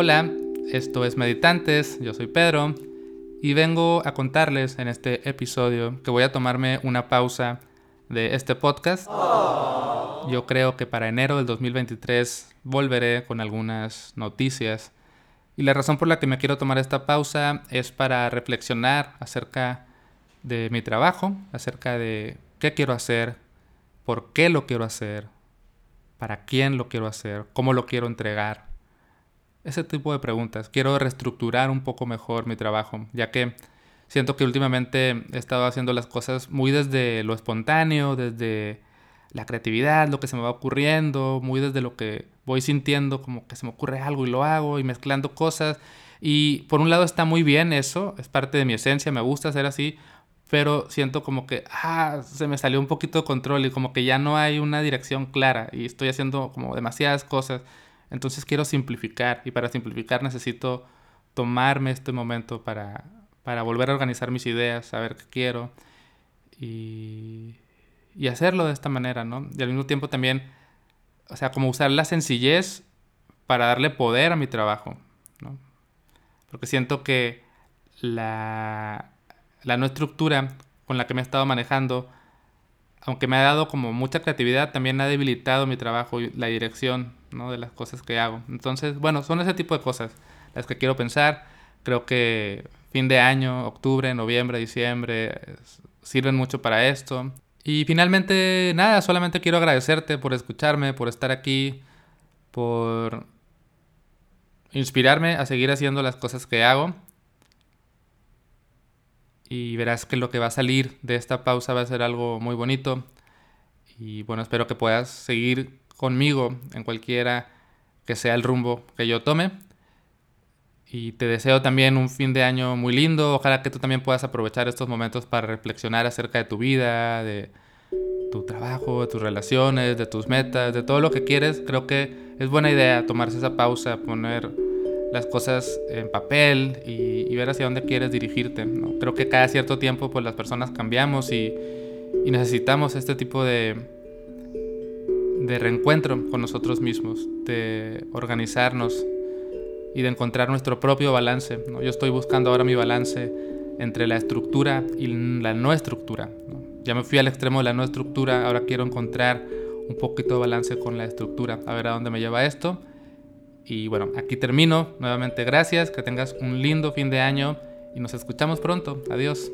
Hola, esto es Meditantes, yo soy Pedro y vengo a contarles en este episodio que voy a tomarme una pausa de este podcast. Yo creo que para enero del 2023 volveré con algunas noticias y la razón por la que me quiero tomar esta pausa es para reflexionar acerca de mi trabajo, acerca de qué quiero hacer, por qué lo quiero hacer, para quién lo quiero hacer, cómo lo quiero entregar. Ese tipo de preguntas. Quiero reestructurar un poco mejor mi trabajo, ya que siento que últimamente he estado haciendo las cosas muy desde lo espontáneo, desde la creatividad, lo que se me va ocurriendo, muy desde lo que voy sintiendo, como que se me ocurre algo y lo hago y mezclando cosas. Y por un lado está muy bien eso, es parte de mi esencia, me gusta hacer así, pero siento como que ah, se me salió un poquito de control y como que ya no hay una dirección clara y estoy haciendo como demasiadas cosas. Entonces quiero simplificar y para simplificar necesito tomarme este momento para, para volver a organizar mis ideas, saber qué quiero y, y hacerlo de esta manera, ¿no? Y al mismo tiempo también, o sea, como usar la sencillez para darle poder a mi trabajo, ¿no? Porque siento que la, la no estructura con la que me he estado manejando, aunque me ha dado como mucha creatividad, también ha debilitado mi trabajo y la dirección ¿no? de las cosas que hago. Entonces, bueno, son ese tipo de cosas las que quiero pensar. Creo que fin de año, octubre, noviembre, diciembre, sirven mucho para esto. Y finalmente, nada, solamente quiero agradecerte por escucharme, por estar aquí, por inspirarme a seguir haciendo las cosas que hago y verás que lo que va a salir de esta pausa va a ser algo muy bonito. Y bueno, espero que puedas seguir conmigo en cualquiera que sea el rumbo que yo tome. Y te deseo también un fin de año muy lindo. Ojalá que tú también puedas aprovechar estos momentos para reflexionar acerca de tu vida, de tu trabajo, de tus relaciones, de tus metas, de todo lo que quieres. Creo que es buena idea tomarse esa pausa, poner las cosas en papel y, ver hacia dónde quieres dirigirte. ¿no? Creo que cada cierto tiempo pues las personas cambiamos y, y necesitamos este tipo de, de reencuentro con nosotros mismos, de organizarnos y de encontrar nuestro propio balance. Yo estoy buscando ahora mi balance entre la estructura y la no estructura. Ya me fui al extremo de la no estructura, ahora quiero encontrar un poquito de balance con la estructura, a ver a dónde me lleva esto y bueno, aquí termino. Nuevamente gracias, que tengas un lindo fin de año y nos escuchamos pronto. Adiós.